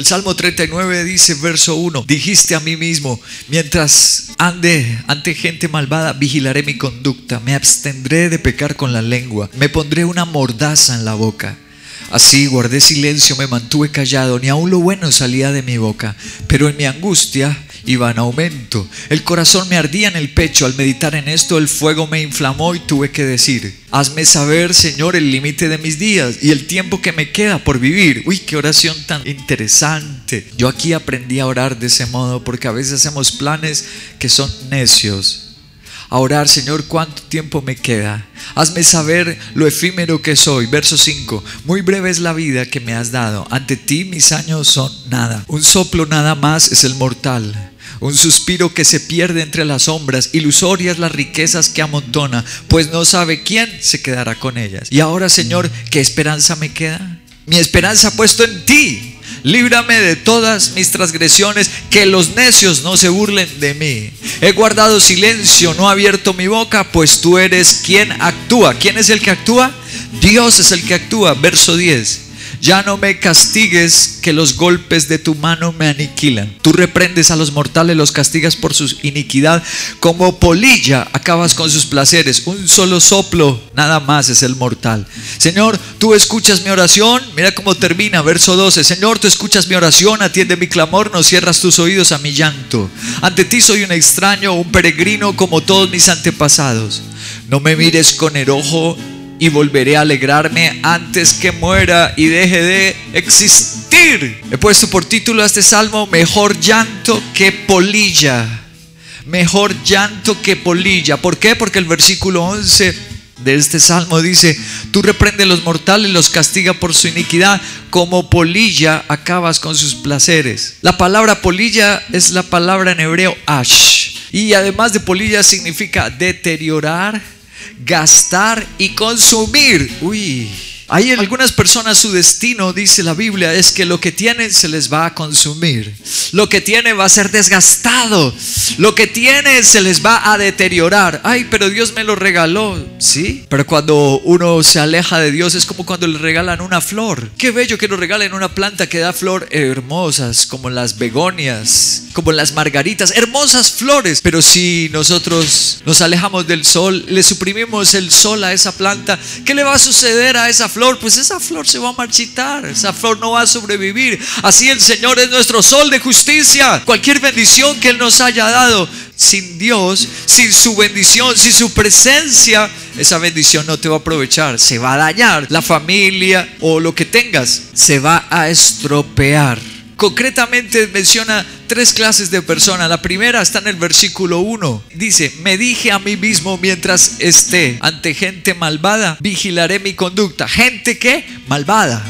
El Salmo 39 dice, verso 1, dijiste a mí mismo, mientras ande ante gente malvada, vigilaré mi conducta, me abstendré de pecar con la lengua, me pondré una mordaza en la boca. Así guardé silencio, me mantuve callado, ni aun lo bueno salía de mi boca, pero en mi angustia iba en aumento. El corazón me ardía en el pecho. Al meditar en esto, el fuego me inflamó y tuve que decir, hazme saber, Señor, el límite de mis días y el tiempo que me queda por vivir. Uy, qué oración tan interesante. Yo aquí aprendí a orar de ese modo porque a veces hacemos planes que son necios a orar, Señor, ¿cuánto tiempo me queda? Hazme saber lo efímero que soy. Verso 5. Muy breve es la vida que me has dado. Ante ti mis años son nada. Un soplo nada más es el mortal. Un suspiro que se pierde entre las sombras, ilusorias las riquezas que amontona, pues no sabe quién se quedará con ellas. Y ahora, Señor, ¿qué esperanza me queda? Mi esperanza ha puesto en ti. Líbrame de todas mis transgresiones, que los necios no se burlen de mí. He guardado silencio, no he abierto mi boca, pues tú eres quien actúa. ¿Quién es el que actúa? Dios es el que actúa. Verso 10. Ya no me castigues, que los golpes de tu mano me aniquilan. Tú reprendes a los mortales, los castigas por su iniquidad. Como polilla acabas con sus placeres. Un solo soplo, nada más es el mortal. Señor, tú escuchas mi oración. Mira cómo termina, verso 12. Señor, tú escuchas mi oración, atiende mi clamor, no cierras tus oídos a mi llanto. Ante ti soy un extraño, un peregrino como todos mis antepasados. No me mires con enojo y volveré a alegrarme antes que muera y deje de existir. He puesto por título a este salmo, Mejor llanto que polilla. Mejor llanto que polilla. ¿Por qué? Porque el versículo 11 de este salmo dice, tú reprende a los mortales, los castiga por su iniquidad, como polilla acabas con sus placeres. La palabra polilla es la palabra en hebreo ash. Y además de polilla significa deteriorar, gastar y consumir. Uy. Hay algunas personas su destino, dice la Biblia, es que lo que tienen se les va a consumir. Lo que tiene va a ser desgastado. Lo que tiene se les va a deteriorar. Ay, pero Dios me lo regaló. Sí, pero cuando uno se aleja de Dios es como cuando le regalan una flor. Qué bello que nos regalen una planta que da flor hermosas, como las begonias, como las margaritas, hermosas flores. Pero si nosotros nos alejamos del sol, le suprimimos el sol a esa planta, ¿qué le va a suceder a esa flor? Pues esa flor se va a marchitar, esa flor no va a sobrevivir. Así el Señor es nuestro sol de justicia. Cualquier bendición que Él nos haya dado, sin Dios, sin su bendición, sin su presencia, esa bendición no te va a aprovechar, se va a dañar. La familia o lo que tengas se va a estropear. Concretamente menciona tres clases de personas. La primera está en el versículo 1. Dice, me dije a mí mismo mientras esté ante gente malvada, vigilaré mi conducta. Gente que malvada.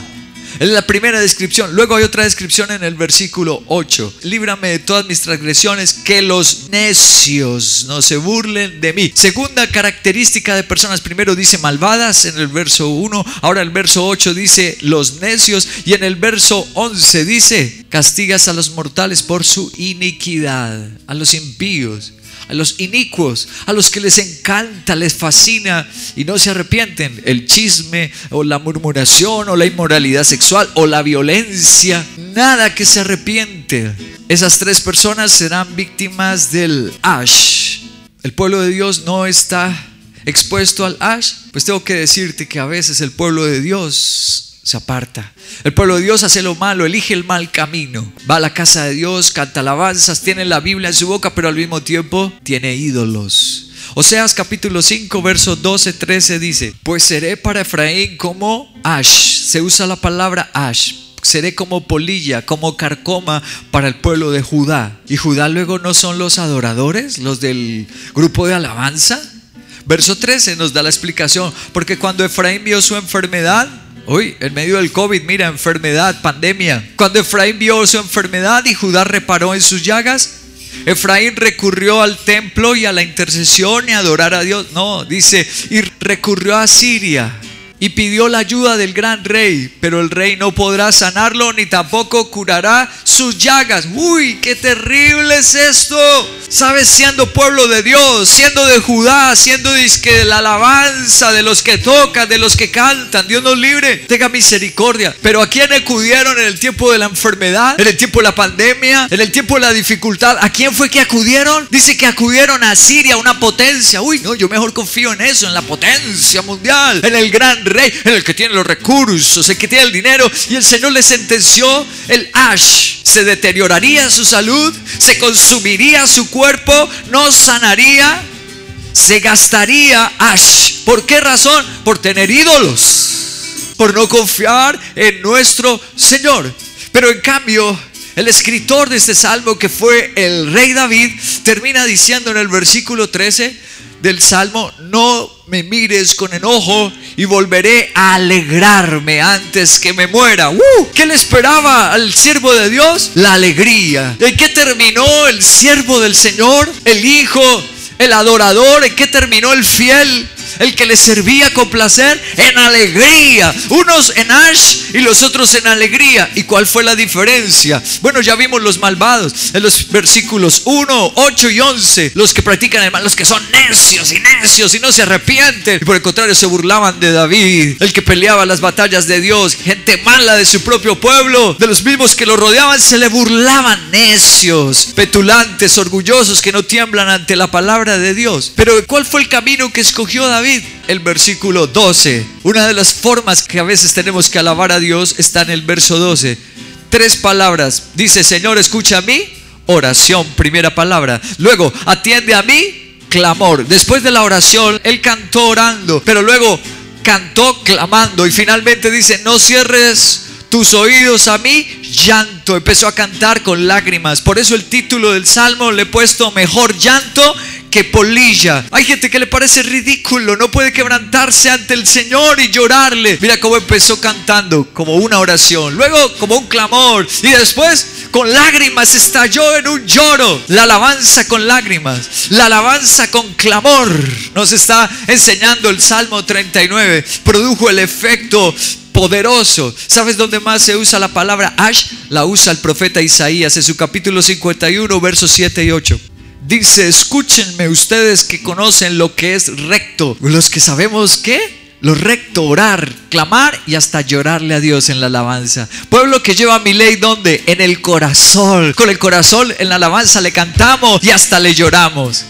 Es la primera descripción. Luego hay otra descripción en el versículo 8. Líbrame de todas mis transgresiones, que los necios no se burlen de mí. Segunda característica de personas. Primero dice malvadas en el verso 1. Ahora el verso 8 dice los necios. Y en el verso 11 dice, castigas a los mortales por su iniquidad, a los impíos a los inicuos, a los que les encanta, les fascina y no se arrepienten. El chisme o la murmuración o la inmoralidad sexual o la violencia, nada que se arrepiente. Esas tres personas serán víctimas del ash. El pueblo de Dios no está expuesto al ash. Pues tengo que decirte que a veces el pueblo de Dios se aparta. El pueblo de Dios hace lo malo, elige el mal camino. Va a la casa de Dios, canta alabanzas, tiene la Biblia en su boca, pero al mismo tiempo tiene ídolos. Oseas capítulo 5, verso 12, 13 dice, pues seré para Efraín como ash. Se usa la palabra ash. Seré como polilla, como carcoma para el pueblo de Judá. ¿Y Judá luego no son los adoradores, los del grupo de alabanza? Verso 13 nos da la explicación, porque cuando Efraín vio su enfermedad, Hoy, en medio del COVID, mira, enfermedad, pandemia. Cuando Efraín vio su enfermedad y Judá reparó en sus llagas, Efraín recurrió al templo y a la intercesión y a adorar a Dios. No, dice, y recurrió a Siria y pidió la ayuda del gran rey, pero el rey no podrá sanarlo ni tampoco curará sus llagas. Uy, qué terrible es esto. Sabes, siendo pueblo de Dios, siendo de Judá, siendo de la alabanza de los que tocan, de los que cantan, Dios nos libre, tenga misericordia. Pero a quién acudieron en el tiempo de la enfermedad, en el tiempo de la pandemia, en el tiempo de la dificultad, ¿a quién fue que acudieron? Dice que acudieron a Siria, una potencia. Uy, no, yo mejor confío en eso, en la potencia mundial, en el gran rey, en el que tiene los recursos, el que tiene el dinero. Y el Señor le sentenció el ash. Se deterioraría su salud, se consumiría su cuerpo, no sanaría, se gastaría ash. ¿Por qué razón? Por tener ídolos, por no confiar en nuestro Señor. Pero en cambio, el escritor de este salmo, que fue el rey David, termina diciendo en el versículo 13, del Salmo, no me mires con enojo y volveré a alegrarme antes que me muera. ¡Uh! ¿Qué le esperaba al siervo de Dios? La alegría. ¿En qué terminó el siervo del Señor? El hijo, el adorador. ¿En qué terminó el fiel? El que le servía con placer en alegría. Unos en ash y los otros en alegría. ¿Y cuál fue la diferencia? Bueno, ya vimos los malvados en los versículos 1, 8 y 11. Los que practican el mal, los que son necios y necios y no se arrepienten. Y por el contrario se burlaban de David, el que peleaba las batallas de Dios. Gente mala de su propio pueblo, de los mismos que lo rodeaban, se le burlaban necios, petulantes, orgullosos que no tiemblan ante la palabra de Dios. Pero ¿cuál fue el camino que escogió David? El versículo 12. Una de las formas que a veces tenemos que alabar a Dios está en el verso 12. Tres palabras. Dice, Señor, escucha a mí. Oración, primera palabra. Luego, atiende a mí. Clamor. Después de la oración, él cantó orando, pero luego cantó clamando y finalmente dice, no cierres tus oídos a mí, llanto. Empezó a cantar con lágrimas. Por eso el título del salmo le he puesto mejor llanto que polilla. Hay gente que le parece ridículo, no puede quebrantarse ante el Señor y llorarle. Mira cómo empezó cantando como una oración, luego como un clamor y después con lágrimas estalló en un lloro. La alabanza con lágrimas, la alabanza con clamor. Nos está enseñando el Salmo 39. Produjo el efecto poderoso. ¿Sabes dónde más se usa la palabra ash? La usa el profeta Isaías en su capítulo 51, versos 7 y 8. Dice, escúchenme ustedes que conocen lo que es recto, los que sabemos qué. Lo recto, orar, clamar y hasta llorarle a Dios en la alabanza. Pueblo que lleva mi ley, ¿dónde? En el corazón. Con el corazón en la alabanza le cantamos y hasta le lloramos.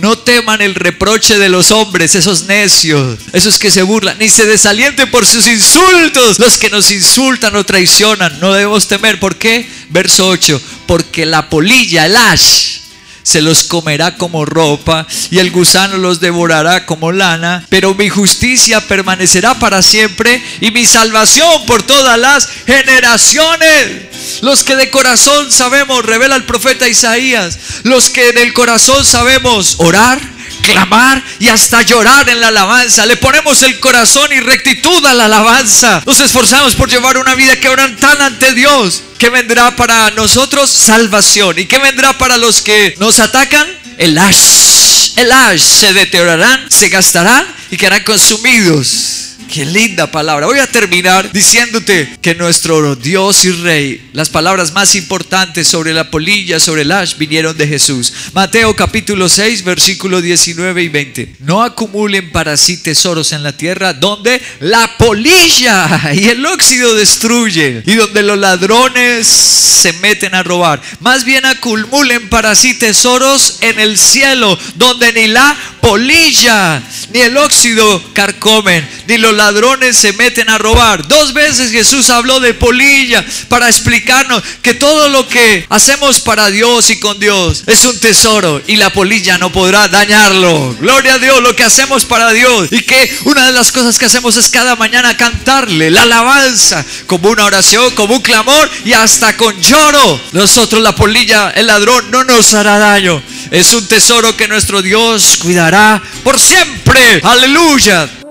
No teman el reproche de los hombres, esos necios, esos que se burlan, ni se desalienten por sus insultos. Los que nos insultan o traicionan, no debemos temer. ¿Por qué? Verso 8, porque la polilla, el ash, se los comerá como ropa y el gusano los devorará como lana, pero mi justicia permanecerá para siempre y mi salvación por todas las generaciones. Los que de corazón sabemos, revela el profeta Isaías, los que del corazón sabemos orar, clamar y hasta llorar en la alabanza. Le ponemos el corazón y rectitud a la alabanza. Nos esforzamos por llevar una vida quebrantada ante Dios. ¿Qué vendrá para nosotros? Salvación. ¿Y qué vendrá para los que nos atacan? El ash. El ash se deteriorarán, se gastarán y quedarán consumidos. Qué linda palabra. Voy a terminar diciéndote que nuestro Dios y Rey, las palabras más importantes sobre la polilla, sobre el ash, vinieron de Jesús. Mateo capítulo 6, versículo 19 y 20. No acumulen para sí tesoros en la tierra donde la polilla y el óxido destruyen y donde los ladrones se meten a robar. Más bien acumulen para sí tesoros en el cielo donde ni la polilla ni el óxido carcomen, ni los ladrones se meten a robar. Dos veces Jesús habló de polilla para explicarnos que todo lo que hacemos para Dios y con Dios es un tesoro y la polilla no podrá dañarlo. Gloria a Dios, lo que hacemos para Dios. Y que una de las cosas que hacemos es cada mañana cantarle la alabanza como una oración, como un clamor y hasta con lloro. Nosotros la polilla, el ladrón no nos hará daño. Es un tesoro que nuestro Dios cuidará por siempre. Aleluya.